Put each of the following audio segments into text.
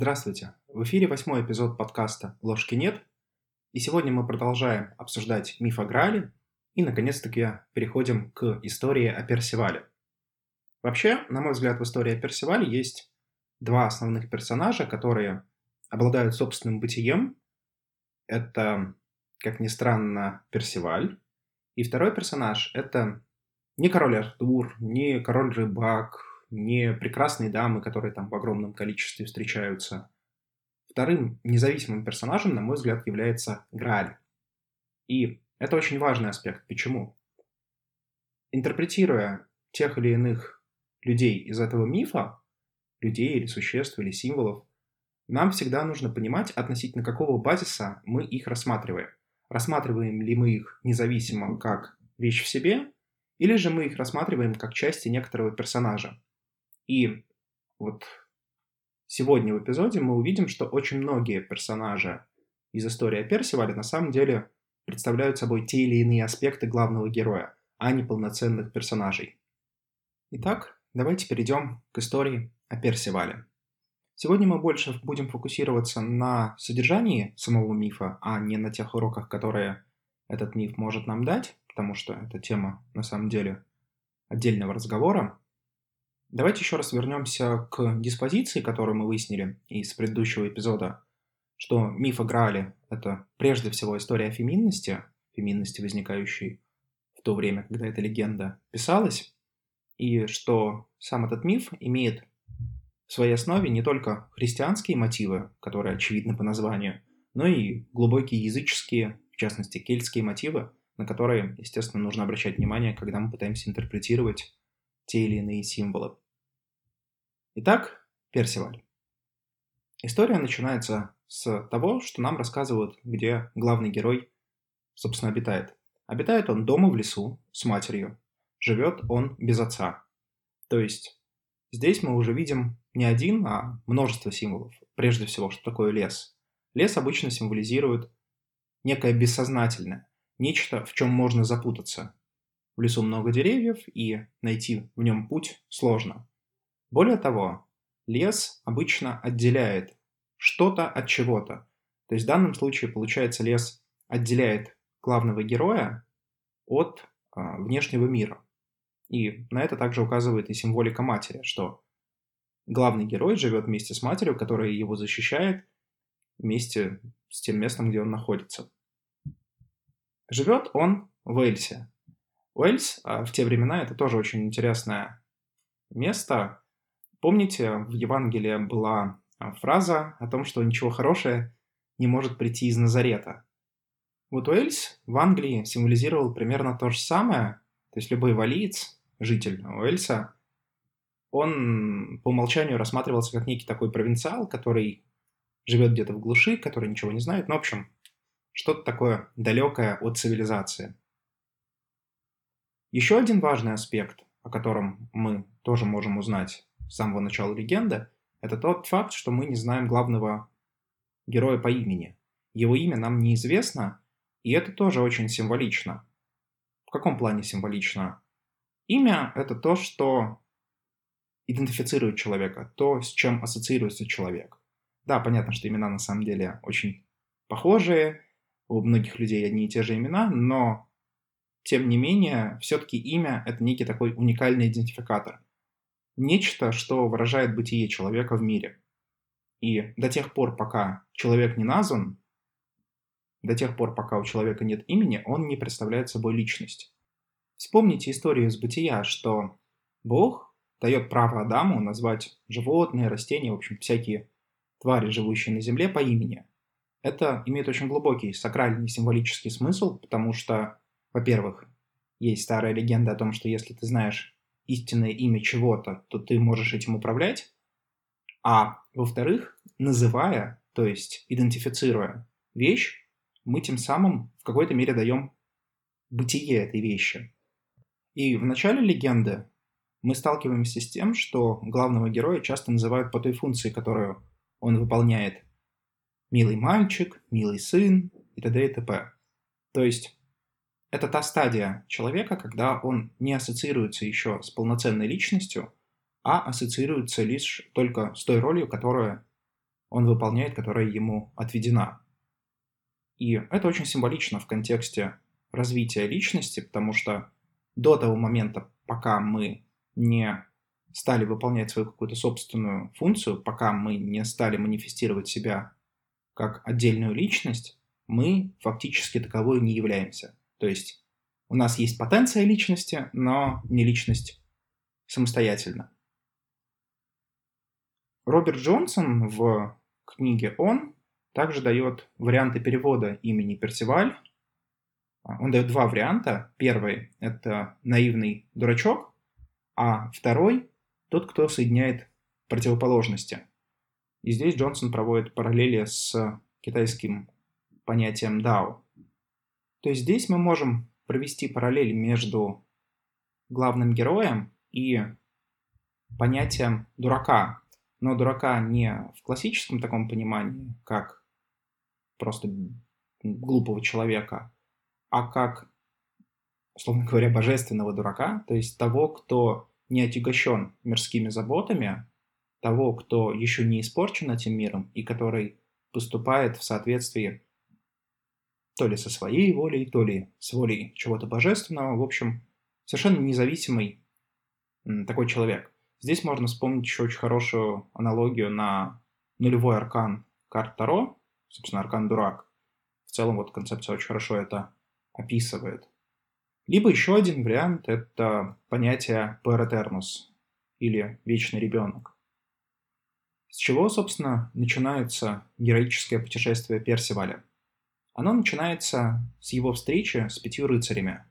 Здравствуйте! В эфире восьмой эпизод подкаста «Ложки нет», и сегодня мы продолжаем обсуждать миф о Граале и, наконец-таки, переходим к истории о Персивале. Вообще, на мой взгляд, в истории о Персивале есть два основных персонажа, которые обладают собственным бытием. Это, как ни странно, Персиваль. И второй персонаж — это не король Артур, не король Рыбак, не прекрасные дамы, которые там в огромном количестве встречаются. Вторым независимым персонажем, на мой взгляд, является Грааль. И это очень важный аспект. Почему? Интерпретируя тех или иных людей из этого мифа, людей или существ или символов, нам всегда нужно понимать, относительно какого базиса мы их рассматриваем. Рассматриваем ли мы их независимо как вещь в себе, или же мы их рассматриваем как части некоторого персонажа. И вот сегодня в эпизоде мы увидим, что очень многие персонажи из истории о Персивале на самом деле представляют собой те или иные аспекты главного героя, а не полноценных персонажей. Итак, давайте перейдем к истории о Персивале. Сегодня мы больше будем фокусироваться на содержании самого мифа, а не на тех уроках, которые этот миф может нам дать, потому что это тема на самом деле отдельного разговора. Давайте еще раз вернемся к диспозиции, которую мы выяснили из предыдущего эпизода, что миф о Граале — это прежде всего история о феминности, феминности, возникающей в то время, когда эта легенда писалась, и что сам этот миф имеет в своей основе не только христианские мотивы, которые очевидны по названию, но и глубокие языческие, в частности, кельтские мотивы, на которые, естественно, нужно обращать внимание, когда мы пытаемся интерпретировать те или иные символы. Итак, Персиваль. История начинается с того, что нам рассказывают, где главный герой, собственно, обитает. Обитает он дома в лесу с матерью. Живет он без отца. То есть здесь мы уже видим не один, а множество символов. Прежде всего, что такое лес. Лес обычно символизирует некое бессознательное, нечто, в чем можно запутаться. В лесу много деревьев, и найти в нем путь сложно. Более того, лес обычно отделяет что-то от чего-то. То есть в данном случае, получается, лес отделяет главного героя от а, внешнего мира. И на это также указывает и символика матери, что главный герой живет вместе с матерью, которая его защищает вместе с тем местом, где он находится. Живет он в Эльсе. Уэльс а в те времена это тоже очень интересное место. Помните, в Евангелии была а, фраза о том, что ничего хорошего не может прийти из Назарета. Вот Уэльс в Англии символизировал примерно то же самое, то есть любой валиец, житель Уэльса, он по умолчанию рассматривался как некий такой провинциал, который живет где-то в глуши, который ничего не знает. Ну, в общем, что-то такое далекое от цивилизации. Еще один важный аспект, о котором мы тоже можем узнать с самого начала легенды, это тот факт, что мы не знаем главного героя по имени. Его имя нам неизвестно, и это тоже очень символично. В каком плане символично? Имя — это то, что идентифицирует человека, то, с чем ассоциируется человек. Да, понятно, что имена на самом деле очень похожие, у многих людей одни и те же имена, но тем не менее, все-таки имя — это некий такой уникальный идентификатор. Нечто, что выражает бытие человека в мире. И до тех пор, пока человек не назван, до тех пор, пока у человека нет имени, он не представляет собой личность. Вспомните историю из бытия, что Бог дает право Адаму назвать животные, растения, в общем, всякие твари, живущие на земле, по имени. Это имеет очень глубокий сакральный символический смысл, потому что во-первых, есть старая легенда о том, что если ты знаешь истинное имя чего-то, то ты можешь этим управлять. А во-вторых, называя, то есть идентифицируя вещь, мы тем самым в какой-то мере даем бытие этой вещи. И в начале легенды мы сталкиваемся с тем, что главного героя часто называют по той функции, которую он выполняет. Милый мальчик, милый сын и т.д. и т.п. То есть это та стадия человека, когда он не ассоциируется еще с полноценной личностью, а ассоциируется лишь только с той ролью, которую он выполняет, которая ему отведена. И это очень символично в контексте развития личности, потому что до того момента, пока мы не стали выполнять свою какую-то собственную функцию, пока мы не стали манифестировать себя как отдельную личность, мы фактически таковой не являемся. То есть у нас есть потенция личности, но не личность самостоятельно. Роберт Джонсон в книге «Он» также дает варианты перевода имени Персиваль. Он дает два варианта. Первый – это наивный дурачок, а второй – тот, кто соединяет противоположности. И здесь Джонсон проводит параллели с китайским понятием дао. То есть здесь мы можем провести параллель между главным героем и понятием дурака. Но дурака не в классическом таком понимании, как просто глупого человека, а как, условно говоря, божественного дурака, то есть того, кто не отягощен мирскими заботами, того, кто еще не испорчен этим миром и который поступает в соответствии то ли со своей волей, то ли с волей чего-то божественного. В общем, совершенно независимый такой человек. Здесь можно вспомнить еще очень хорошую аналогию на нулевой аркан карт Таро, собственно, аркан Дурак. В целом вот концепция очень хорошо это описывает. Либо еще один вариант – это понятие per или вечный ребенок. С чего, собственно, начинается героическое путешествие Персиваля? Оно начинается с его встречи с пятью рыцарями.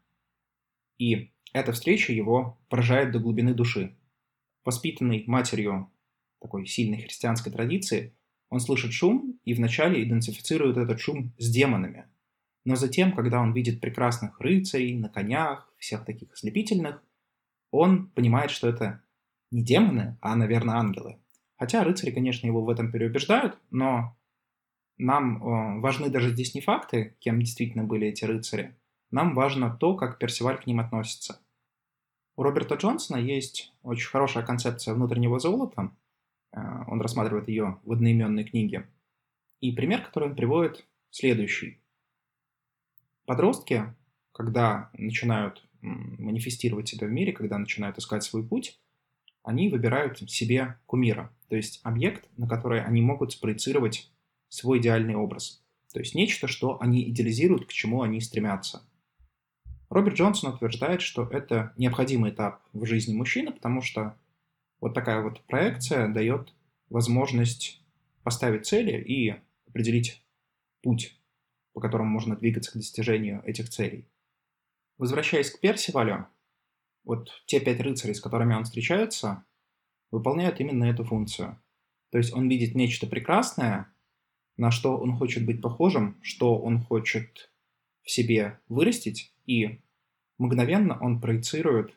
И эта встреча его поражает до глубины души. Воспитанный матерью такой сильной христианской традиции, он слышит шум и вначале идентифицирует этот шум с демонами. Но затем, когда он видит прекрасных рыцарей на конях, всех таких ослепительных, он понимает, что это не демоны, а, наверное, ангелы. Хотя рыцари, конечно, его в этом переубеждают, но нам э, важны даже здесь не факты, кем действительно были эти рыцари. Нам важно то, как Персиваль к ним относится. У Роберта Джонсона есть очень хорошая концепция внутреннего золота. Э, он рассматривает ее в одноименной книге. И пример, который он приводит, следующий. Подростки, когда начинают манифестировать себя в мире, когда начинают искать свой путь, они выбирают себе кумира, то есть объект, на который они могут спроецировать свой идеальный образ. То есть нечто, что они идеализируют, к чему они стремятся. Роберт Джонсон утверждает, что это необходимый этап в жизни мужчины, потому что вот такая вот проекция дает возможность поставить цели и определить путь, по которому можно двигаться к достижению этих целей. Возвращаясь к Персивалю, вот те пять рыцарей, с которыми он встречается, выполняют именно эту функцию. То есть он видит нечто прекрасное, на что он хочет быть похожим, что он хочет в себе вырастить, и мгновенно он проецирует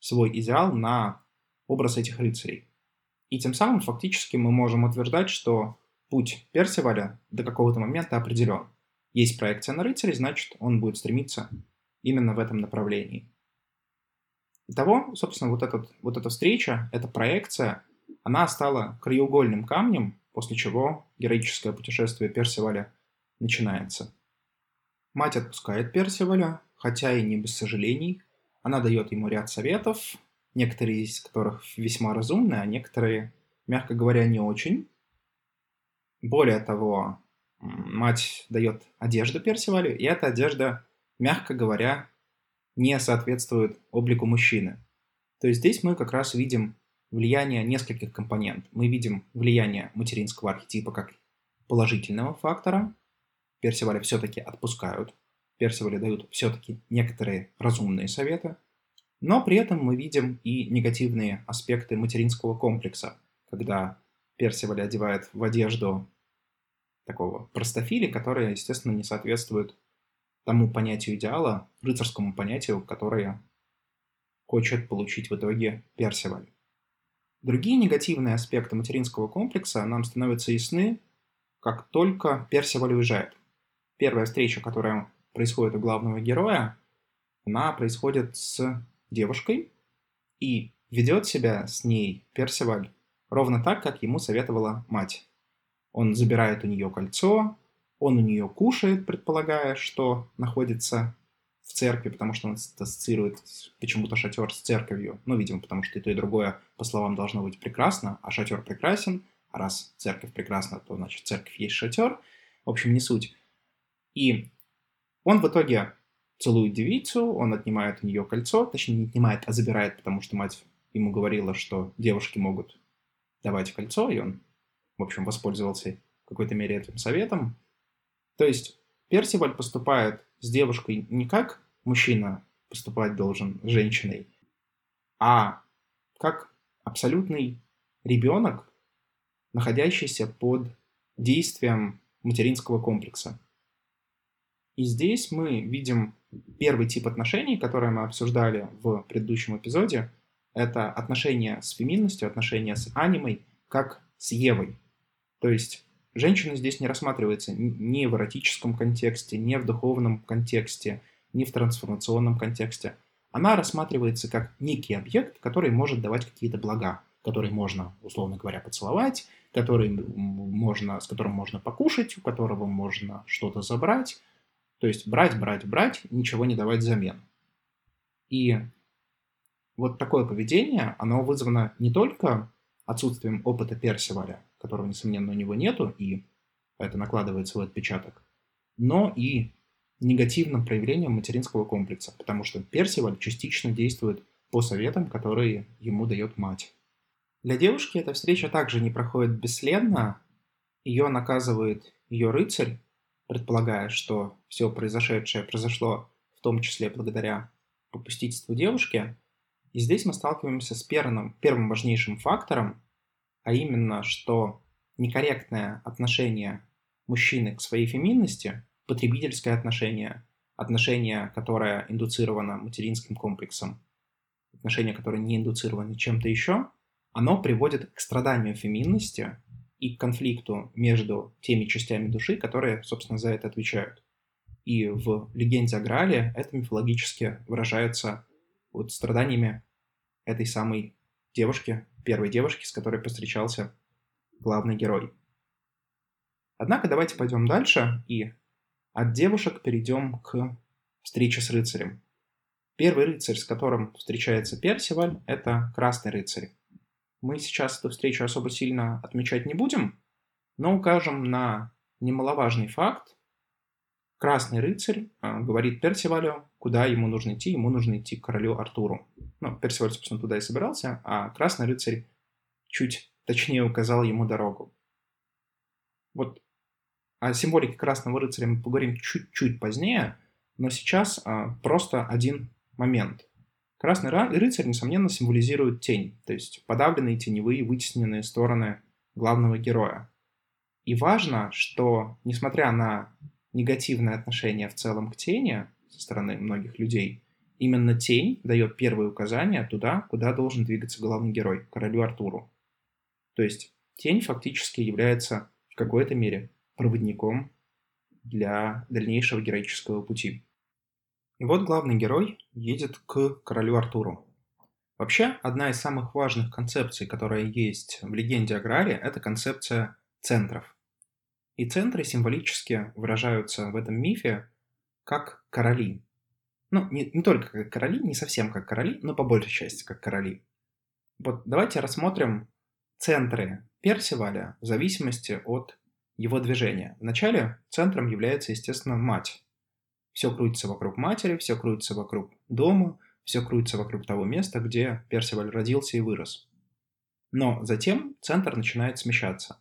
свой идеал на образ этих рыцарей. И тем самым фактически мы можем утверждать, что путь Персиваля до какого-то момента определен. Есть проекция на рыцарей, значит, он будет стремиться именно в этом направлении. Итого, собственно, вот, этот, вот эта встреча, эта проекция, она стала краеугольным камнем после чего героическое путешествие Персиваля начинается. Мать отпускает Персиваля, хотя и не без сожалений. Она дает ему ряд советов, некоторые из которых весьма разумные, а некоторые, мягко говоря, не очень. Более того, мать дает одежду Персивалю, и эта одежда, мягко говоря, не соответствует облику мужчины. То есть здесь мы как раз видим влияние нескольких компонентов. Мы видим влияние материнского архетипа как положительного фактора. Персивали все-таки отпускают. Персивали дают все-таки некоторые разумные советы. Но при этом мы видим и негативные аспекты материнского комплекса, когда Персивали одевает в одежду такого простофиля, которая, естественно, не соответствует тому понятию идеала, рыцарскому понятию, которое хочет получить в итоге Персиваль. Другие негативные аспекты материнского комплекса нам становятся ясны, как только Персиваль уезжает. Первая встреча, которая происходит у главного героя, она происходит с девушкой, и ведет себя с ней Персиваль ровно так, как ему советовала мать. Он забирает у нее кольцо, он у нее кушает, предполагая, что находится в церкви, потому что он ассоциирует почему-то шатер с церковью. Ну, видимо, потому что и то, и другое, по словам, должно быть прекрасно, а шатер прекрасен. А раз церковь прекрасна, то значит церковь есть шатер. В общем, не суть. И он в итоге целует девицу, он отнимает у нее кольцо, точнее не отнимает, а забирает, потому что мать ему говорила, что девушки могут давать кольцо, и он, в общем, воспользовался в какой-то мере этим советом. То есть Персиваль поступает с девушкой не как мужчина поступать должен с женщиной, а как абсолютный ребенок, находящийся под действием материнского комплекса. И здесь мы видим первый тип отношений, который мы обсуждали в предыдущем эпизоде. Это отношения с феминностью, отношения с анимой, как с Евой. То есть женщина здесь не рассматривается ни в эротическом контексте, ни в духовном контексте, ни в трансформационном контексте. Она рассматривается как некий объект, который может давать какие-то блага, который можно, условно говоря, поцеловать, который можно, с которым можно покушать, у которого можно что-то забрать. То есть брать, брать, брать, ничего не давать взамен. И вот такое поведение, оно вызвано не только отсутствием опыта Персиваля, которого, несомненно, у него нету, и это накладывает свой отпечаток, но и негативным проявлением материнского комплекса, потому что Персиваль частично действует по советам, которые ему дает мать. Для девушки эта встреча также не проходит бесследно. Ее наказывает ее рыцарь, предполагая, что все произошедшее произошло в том числе благодаря попустительству девушки. И здесь мы сталкиваемся с первым, первым важнейшим фактором, а именно, что некорректное отношение мужчины к своей феминности, потребительское отношение, отношение, которое индуцировано материнским комплексом, отношение, которое не индуцировано чем-то еще, оно приводит к страданию феминности и к конфликту между теми частями души, которые, собственно, за это отвечают. И в легенде о Грале это мифологически выражается вот страданиями этой самой девушки, первой девушки, с которой повстречался главный герой. Однако давайте пойдем дальше и от девушек перейдем к встрече с рыцарем. Первый рыцарь, с которым встречается Персиваль, это Красный рыцарь. Мы сейчас эту встречу особо сильно отмечать не будем, но укажем на немаловажный факт. Красный рыцарь э, говорит Персивалю, куда ему нужно идти. Ему нужно идти к королю Артуру. Ну, Персиваль, собственно, туда и собирался, а Красный рыцарь чуть точнее указал ему дорогу. Вот о символике Красного рыцаря мы поговорим чуть-чуть позднее, но сейчас а, просто один момент. Красный рыцарь, несомненно, символизирует тень, то есть подавленные теневые вытесненные стороны главного героя. И важно, что, несмотря на негативное отношение в целом к тени со стороны многих людей, Именно тень дает первые указания туда, куда должен двигаться главный герой, королю Артуру. То есть тень фактически является в какой-то мере проводником для дальнейшего героического пути. И вот главный герой едет к королю Артуру. Вообще, одна из самых важных концепций, которая есть в легенде о Граале, это концепция центров. И центры символически выражаются в этом мифе как короли, ну, не, не только как короли, не совсем как короли, но по большей части как короли. Вот давайте рассмотрим центры Персиваля в зависимости от его движения. Вначале центром является, естественно, мать. Все крутится вокруг матери, все крутится вокруг дома, все крутится вокруг того места, где Персиваль родился и вырос. Но затем центр начинает смещаться.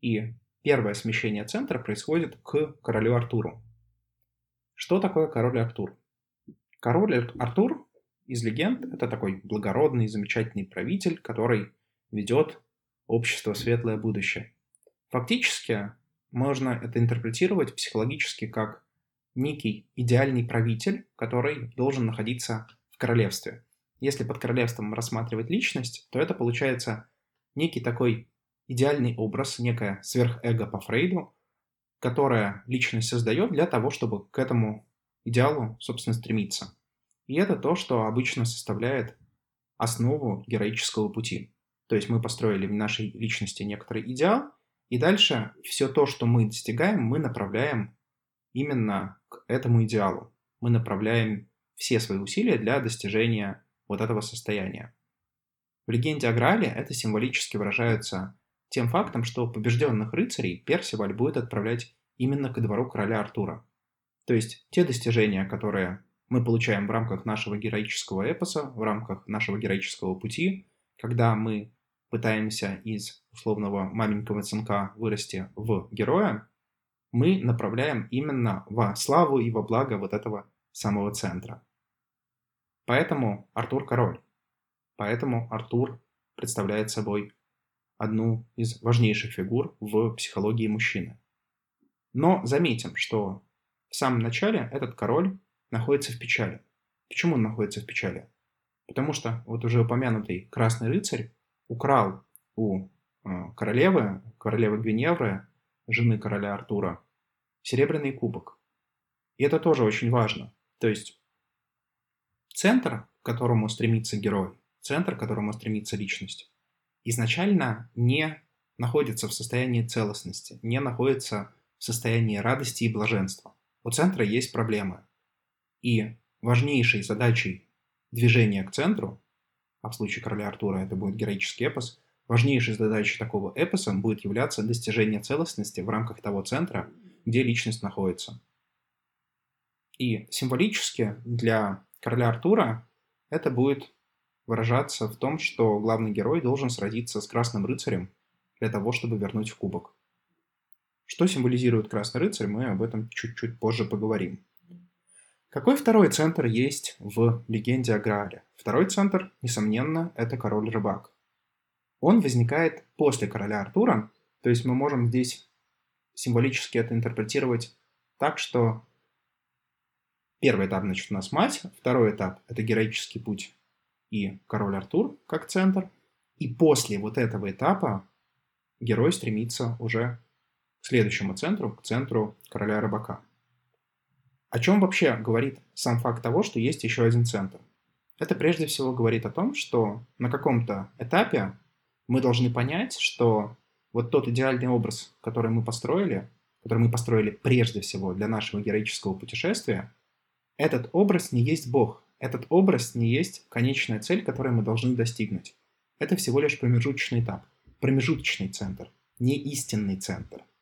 И первое смещение центра происходит к королю Артуру. Что такое король Артур? Король Артур из легенд – это такой благородный, замечательный правитель, который ведет общество светлое будущее. Фактически можно это интерпретировать психологически как некий идеальный правитель, который должен находиться в королевстве. Если под королевством рассматривать личность, то это получается некий такой идеальный образ, некое сверхэго по Фрейду, которое личность создает для того, чтобы к этому идеалу, собственно, стремиться. И это то, что обычно составляет основу героического пути. То есть мы построили в нашей личности некоторый идеал, И дальше все то, что мы достигаем, мы направляем именно к этому идеалу. Мы направляем все свои усилия для достижения вот этого состояния. В легенде о Граале это символически выражается тем фактом, что побежденных рыцарей Персиваль будет отправлять именно ко двору короля Артура. То есть те достижения, которые мы получаем в рамках нашего героического эпоса, в рамках нашего героического пути, когда мы пытаемся из условного маленького сынка вырасти в героя, мы направляем именно во славу и во благо вот этого самого центра. Поэтому Артур король. Поэтому Артур представляет собой одну из важнейших фигур в психологии мужчины. Но заметим, что в самом начале этот король находится в печали. Почему он находится в печали? Потому что вот уже упомянутый Красный Рыцарь украл у э, королевы, королевы Гвиневры, жены короля Артура, серебряный кубок. И это тоже очень важно. То есть центр, к которому стремится герой, центр, к которому стремится личность, изначально не находится в состоянии целостности, не находится в состоянии радости и блаженства. У центра есть проблемы. И важнейшей задачей движения к центру, а в случае короля Артура это будет героический эпос, важнейшей задачей такого эпоса будет являться достижение целостности в рамках того центра, где личность находится. И символически для короля Артура это будет выражаться в том, что главный герой должен сразиться с Красным Рыцарем для того, чтобы вернуть в кубок. Что символизирует Красный Рыцарь, мы об этом чуть-чуть позже поговорим. Какой второй центр есть в легенде о Граале? Второй центр, несомненно, это король-рыбак. Он возникает после короля Артура, то есть мы можем здесь символически это интерпретировать так, что первый этап, значит, у нас мать, второй этап – это героический путь и король Артур как центр, и после вот этого этапа герой стремится уже к следующему центру, к центру короля рыбака. О чем вообще говорит сам факт того, что есть еще один центр? Это прежде всего говорит о том, что на каком-то этапе мы должны понять, что вот тот идеальный образ, который мы построили, который мы построили прежде всего для нашего героического путешествия, этот образ не есть Бог, этот образ не есть конечная цель, которую мы должны достигнуть. Это всего лишь промежуточный этап, промежуточный центр, не истинный центр –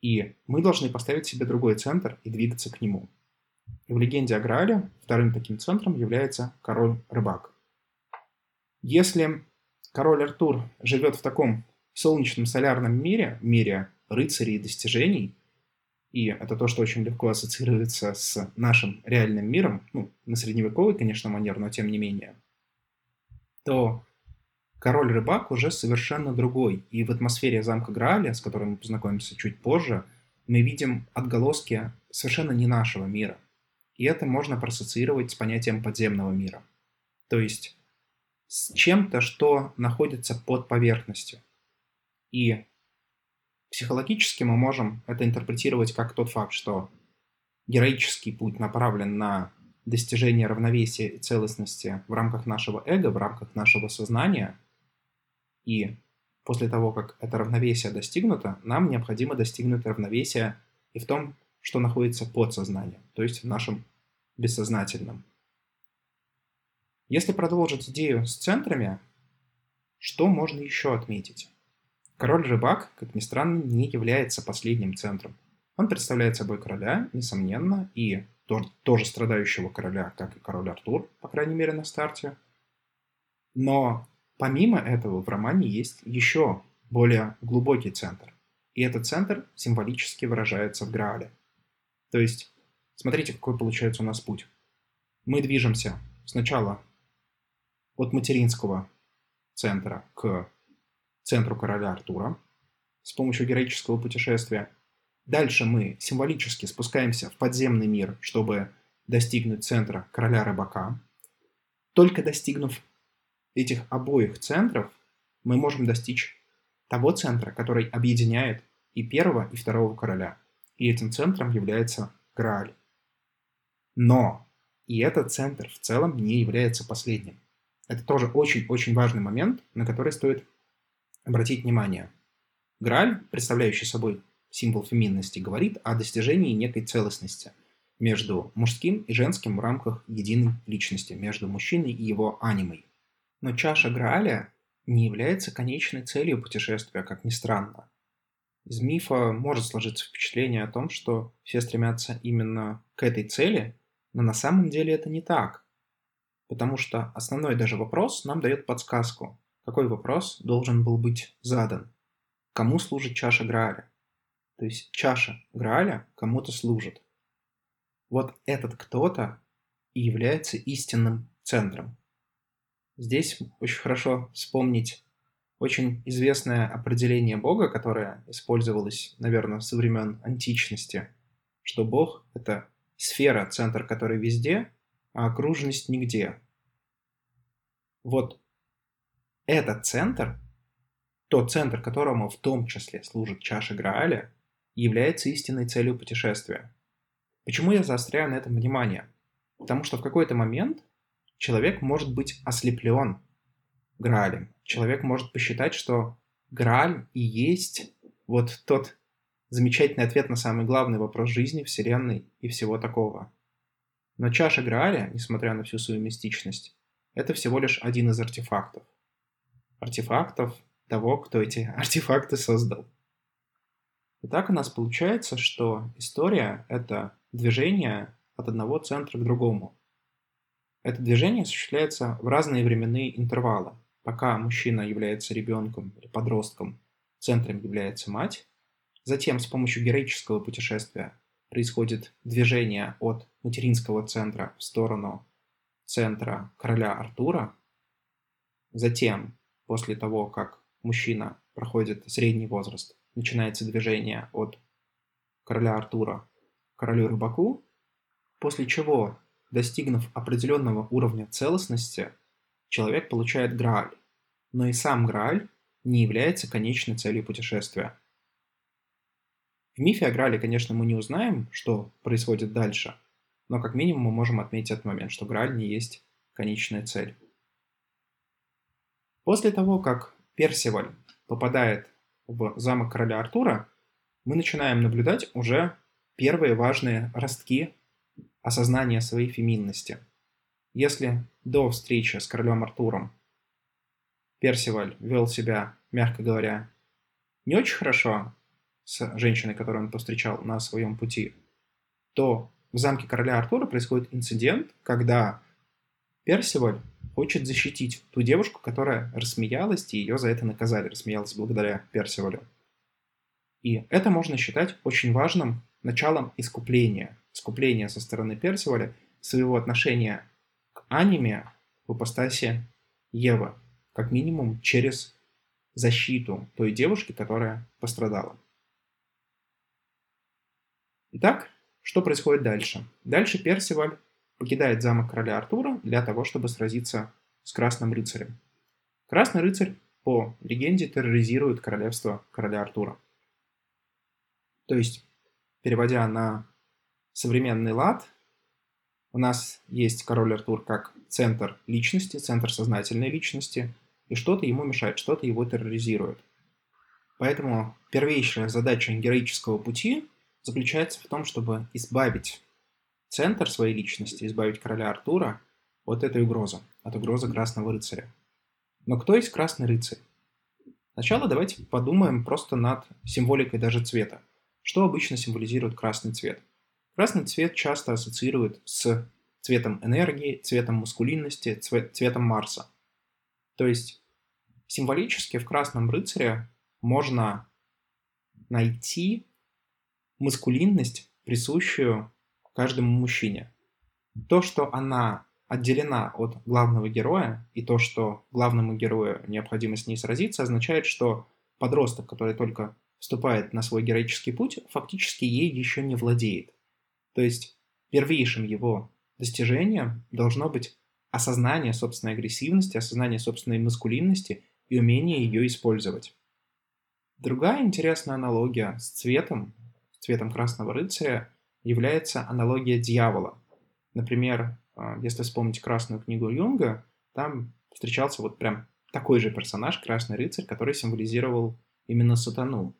и мы должны поставить себе другой центр и двигаться к нему. И в легенде о Граале вторым таким центром является король-рыбак. Если король Артур живет в таком солнечном солярном мире, мире рыцарей и достижений, и это то, что очень легко ассоциируется с нашим реальным миром, ну, на средневековый, конечно, манер, но тем не менее, то Король-рыбак уже совершенно другой, и в атмосфере замка Грааля, с которым мы познакомимся чуть позже, мы видим отголоски совершенно не нашего мира. И это можно проассоциировать с понятием подземного мира. То есть с чем-то, что находится под поверхностью. И психологически мы можем это интерпретировать как тот факт, что героический путь направлен на достижение равновесия и целостности в рамках нашего эго, в рамках нашего сознания – и после того, как это равновесие достигнуто, нам необходимо достигнуть равновесия и в том, что находится под сознанием, то есть в нашем бессознательном. Если продолжить идею с центрами, что можно еще отметить? Король-рыбак, как ни странно, не является последним центром. Он представляет собой короля, несомненно, и тоже страдающего короля, как и король Артур, по крайней мере, на старте. Но Помимо этого, в романе есть еще более глубокий центр. И этот центр символически выражается в Граале. То есть, смотрите, какой получается у нас путь. Мы движемся сначала от материнского центра к центру короля Артура с помощью героического путешествия. Дальше мы символически спускаемся в подземный мир, чтобы достигнуть центра короля рыбака. Только достигнув этих обоих центров мы можем достичь того центра, который объединяет и первого, и второго короля. И этим центром является Грааль. Но и этот центр в целом не является последним. Это тоже очень-очень важный момент, на который стоит обратить внимание. Грааль, представляющий собой символ феминности, говорит о достижении некой целостности между мужским и женским в рамках единой личности, между мужчиной и его анимой. Но чаша Грааля не является конечной целью путешествия, как ни странно. Из мифа может сложиться впечатление о том, что все стремятся именно к этой цели, но на самом деле это не так. Потому что основной даже вопрос нам дает подсказку, какой вопрос должен был быть задан. Кому служит чаша Грааля? То есть чаша Грааля кому-то служит. Вот этот кто-то и является истинным центром. Здесь очень хорошо вспомнить очень известное определение Бога, которое использовалось, наверное, со времен античности, что Бог — это сфера, центр которой везде, а окружность нигде. Вот этот центр, тот центр, которому в том числе служит чаша Грааля, является истинной целью путешествия. Почему я заостряю на этом внимание? Потому что в какой-то момент человек может быть ослеплен Граалем. Человек может посчитать, что Грааль и есть вот тот замечательный ответ на самый главный вопрос жизни, Вселенной и всего такого. Но чаша Грааля, несмотря на всю свою мистичность, это всего лишь один из артефактов. Артефактов того, кто эти артефакты создал. Итак, у нас получается, что история — это движение от одного центра к другому. Это движение осуществляется в разные временные интервалы – пока мужчина является ребенком или подростком, центром является мать. Затем с помощью героического путешествия происходит движение от материнского центра в сторону центра короля Артура. Затем, после того, как мужчина проходит средний возраст, начинается движение от короля Артура к королю Рыбаку, после чего, достигнув определенного уровня целостности, человек получает Грааль, но и сам Грааль не является конечной целью путешествия. В мифе о Граале, конечно, мы не узнаем, что происходит дальше, но как минимум мы можем отметить этот момент, что Грааль не есть конечная цель. После того, как Персиваль попадает в замок короля Артура, мы начинаем наблюдать уже первые важные ростки осознания своей феминности. Если до встречи с королем Артуром Персиваль вел себя, мягко говоря, не очень хорошо с женщиной, которую он повстречал на своем пути, то в замке короля Артура происходит инцидент, когда Персиваль хочет защитить ту девушку, которая рассмеялась, и ее за это наказали, рассмеялась благодаря Персивалю. И это можно считать очень важным началом искупления. Искупления со стороны Персиваля своего отношения к аниме в ипостаси Евы как минимум через защиту той девушки, которая пострадала. Итак, что происходит дальше? Дальше Персиваль покидает замок короля Артура для того, чтобы сразиться с Красным рыцарем. Красный рыцарь, по легенде, терроризирует королевство короля Артура. То есть, переводя на современный лад, у нас есть король Артур как центр личности, центр сознательной личности – и что-то ему мешает, что-то его терроризирует. Поэтому первейшая задача героического пути заключается в том, чтобы избавить центр своей личности, избавить короля Артура от этой угрозы, от угрозы Красного Рыцаря. Но кто есть Красный Рыцарь? Сначала давайте подумаем просто над символикой даже цвета. Что обычно символизирует красный цвет? Красный цвет часто ассоциируют с цветом энергии, цветом маскулинности, цветом Марса – то есть символически в Красном Рыцаре можно найти маскулинность, присущую каждому мужчине. То, что она отделена от главного героя, и то, что главному герою необходимо с ней сразиться, означает, что подросток, который только вступает на свой героический путь, фактически ей еще не владеет. То есть первейшим его достижением должно быть осознание собственной агрессивности, осознание собственной маскулинности и умение ее использовать. Другая интересная аналогия с цветом, цветом Красного Рыцаря, является аналогия дьявола. Например, а, если вспомнить Красную книгу Юнга, там встречался вот прям такой же персонаж, Красный Рыцарь, который символизировал именно сатану.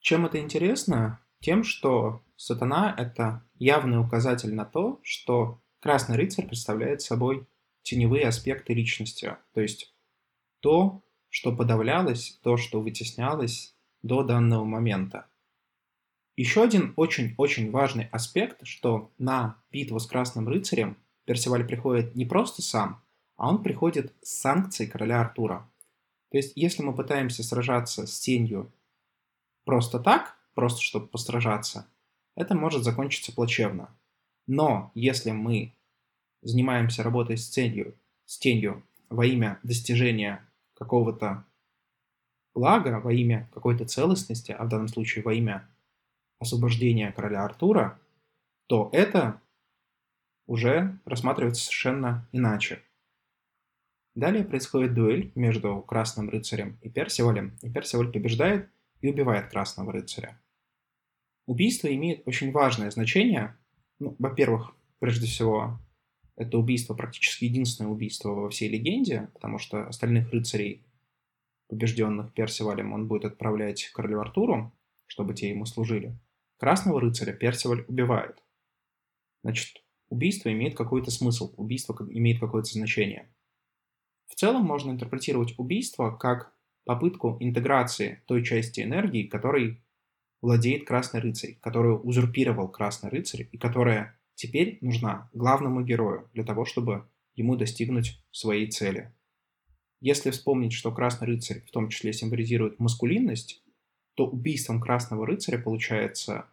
Чем это интересно? Тем, что сатана — это явный указатель на то, что красный рыцарь представляет собой теневые аспекты личности, то есть то, что подавлялось, то, что вытеснялось до данного момента. Еще один очень-очень важный аспект, что на битву с Красным Рыцарем Персиваль приходит не просто сам, а он приходит с санкцией короля Артура. То есть, если мы пытаемся сражаться с тенью просто так, просто чтобы постражаться, это может закончиться плачевно. Но если мы занимаемся работой с целью, с тенью во имя достижения какого-то блага, во имя какой-то целостности, а в данном случае во имя освобождения короля Артура, то это уже рассматривается совершенно иначе. Далее происходит дуэль между Красным Рыцарем и Персивалем, и Персиваль побеждает и убивает Красного Рыцаря. Убийство имеет очень важное значение. Ну, во-первых, прежде всего, это убийство практически единственное убийство во всей легенде, потому что остальных рыцарей, побежденных Персивалем, он будет отправлять королю Артуру, чтобы те ему служили. Красного рыцаря Персиваль убивает. Значит, убийство имеет какой-то смысл, убийство имеет какое-то значение. В целом можно интерпретировать убийство как попытку интеграции той части энергии, которой владеет Красный Рыцарь, которую узурпировал Красный Рыцарь и которая теперь нужна главному герою для того, чтобы ему достигнуть своей цели. Если вспомнить, что Красный Рыцарь в том числе символизирует маскулинность, то убийством Красного Рыцаря, получается,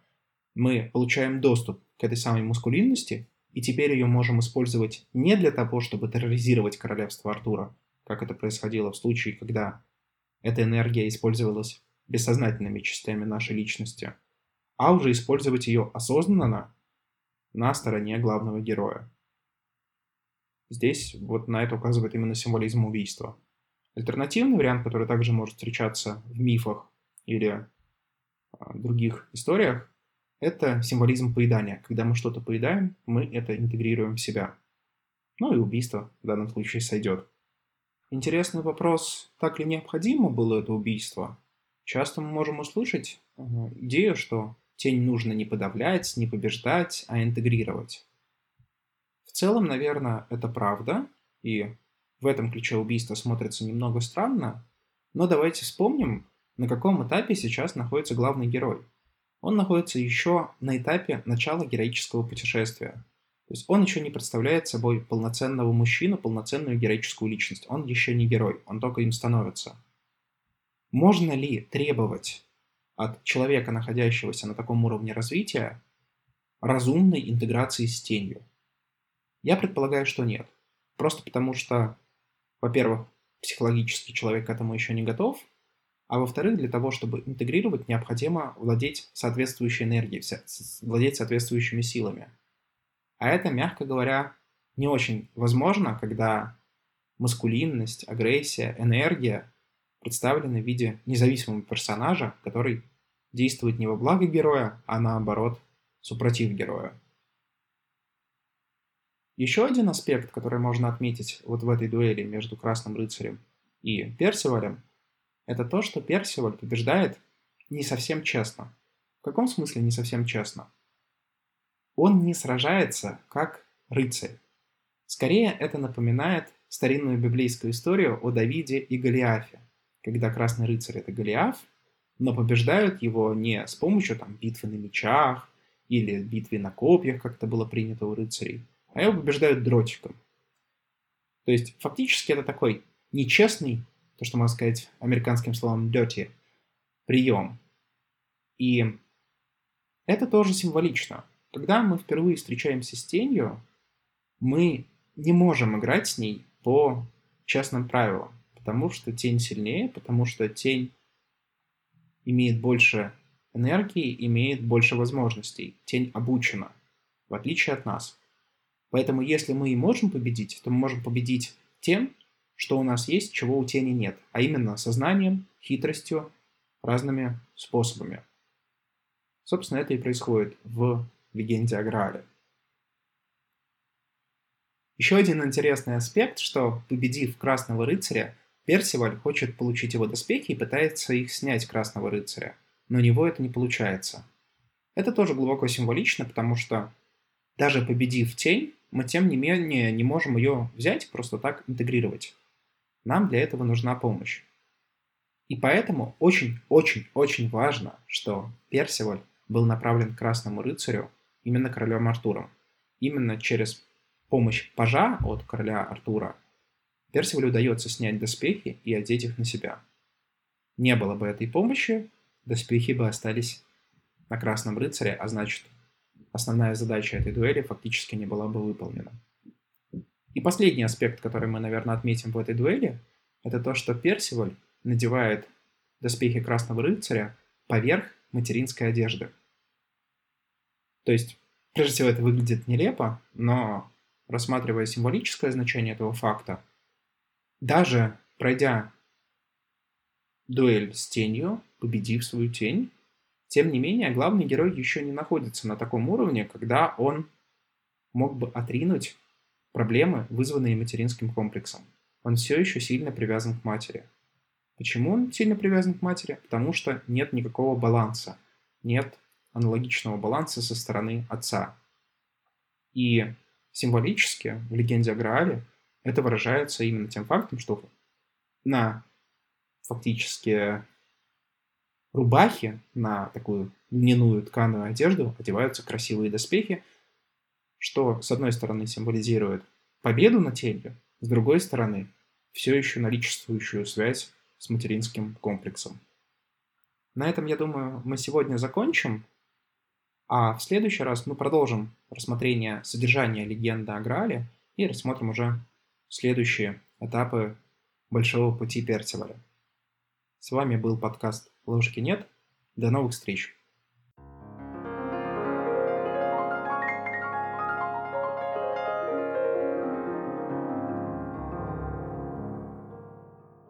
мы получаем доступ к этой самой маскулинности и теперь ее можем использовать не для того, чтобы терроризировать королевство Артура, как это происходило в случае, когда эта энергия использовалась бессознательными частями нашей личности, а уже использовать ее осознанно на стороне главного героя. Здесь вот на это указывает именно символизм убийства. Альтернативный вариант, который также может встречаться в мифах или а, других историях, это символизм поедания. Когда мы что-то поедаем, мы это интегрируем в себя. Ну и убийство в данном случае сойдет. Интересный вопрос, так ли необходимо было это убийство? Часто мы можем услышать идею, что тень нужно не подавлять, не побеждать, а интегрировать. В целом, наверное, это правда, и в этом ключе убийство смотрится немного странно, но давайте вспомним, на каком этапе сейчас находится главный герой он находится еще на этапе начала героического путешествия. То есть он еще не представляет собой полноценного мужчину, полноценную героическую личность. Он еще не герой, он только им становится. Можно ли требовать от человека, находящегося на таком уровне развития, разумной интеграции с тенью? Я предполагаю, что нет. Просто потому что, во-первых, психологически человек к этому еще не готов, а во-вторых, для того, чтобы интегрировать, необходимо владеть соответствующей энергией, владеть соответствующими силами. А это, мягко говоря, не очень возможно, когда маскулинность, агрессия, энергия представлены в виде независимого персонажа, который действует не во благо героя, а наоборот, супротив героя. Еще один аспект, который можно отметить вот в этой дуэли между Красным Рыцарем и Персивалем – это то, что Персиваль побеждает не совсем честно. В каком смысле не совсем честно? Он не сражается как рыцарь. Скорее, это напоминает старинную библейскую историю о Давиде и Голиафе, когда красный рыцарь — это Голиаф, но побеждают его не с помощью там, битвы на мечах или битвы на копьях, как это было принято у рыцарей, а его побеждают дротиком. То есть, фактически, это такой нечестный то, что можно сказать американским словом dirty, прием. И это тоже символично. Когда мы впервые встречаемся с тенью, мы не можем играть с ней по честным правилам, потому что тень сильнее, потому что тень имеет больше энергии, имеет больше возможностей. Тень обучена, в отличие от нас. Поэтому если мы и можем победить, то мы можем победить тем, что у нас есть, чего у тени нет, а именно сознанием, хитростью, разными способами. Собственно, это и происходит в легенде о Граале. Еще один интересный аспект, что победив Красного Рыцаря, Персиваль хочет получить его доспехи и пытается их снять Красного Рыцаря, но у него это не получается. Это тоже глубоко символично, потому что даже победив тень, мы тем не менее не можем ее взять просто так интегрировать. Нам для этого нужна помощь. И поэтому очень-очень-очень важно, что Персиваль был направлен к Красному Рыцарю именно королем Артуром. Именно через помощь пажа от короля Артура Персивалю удается снять доспехи и одеть их на себя. Не было бы этой помощи, доспехи бы остались на Красном Рыцаре, а значит, основная задача этой дуэли фактически не была бы выполнена. И последний аспект, который мы, наверное, отметим в этой дуэли, это то, что Персиваль надевает доспехи Красного Рыцаря поверх материнской одежды. То есть, прежде всего, это выглядит нелепо, но рассматривая символическое значение этого факта, даже пройдя дуэль с тенью, победив свою тень, тем не менее, главный герой еще не находится на таком уровне, когда он мог бы отринуть проблемы, вызванные материнским комплексом. Он все еще сильно привязан к матери. Почему он сильно привязан к матери? Потому что нет никакого баланса. Нет аналогичного баланса со стороны отца. И символически в легенде о Граале это выражается именно тем фактом, что на фактически рубахе, на такую льняную тканую одежду одеваются красивые доспехи, что, с одной стороны, символизирует победу над тенью, с другой стороны, все еще наличествующую связь с материнским комплексом. На этом, я думаю, мы сегодня закончим. А в следующий раз мы продолжим рассмотрение содержания легенды о Граале и рассмотрим уже следующие этапы большого пути Персиваля. С вами был подкаст «Ложки нет». До новых встреч!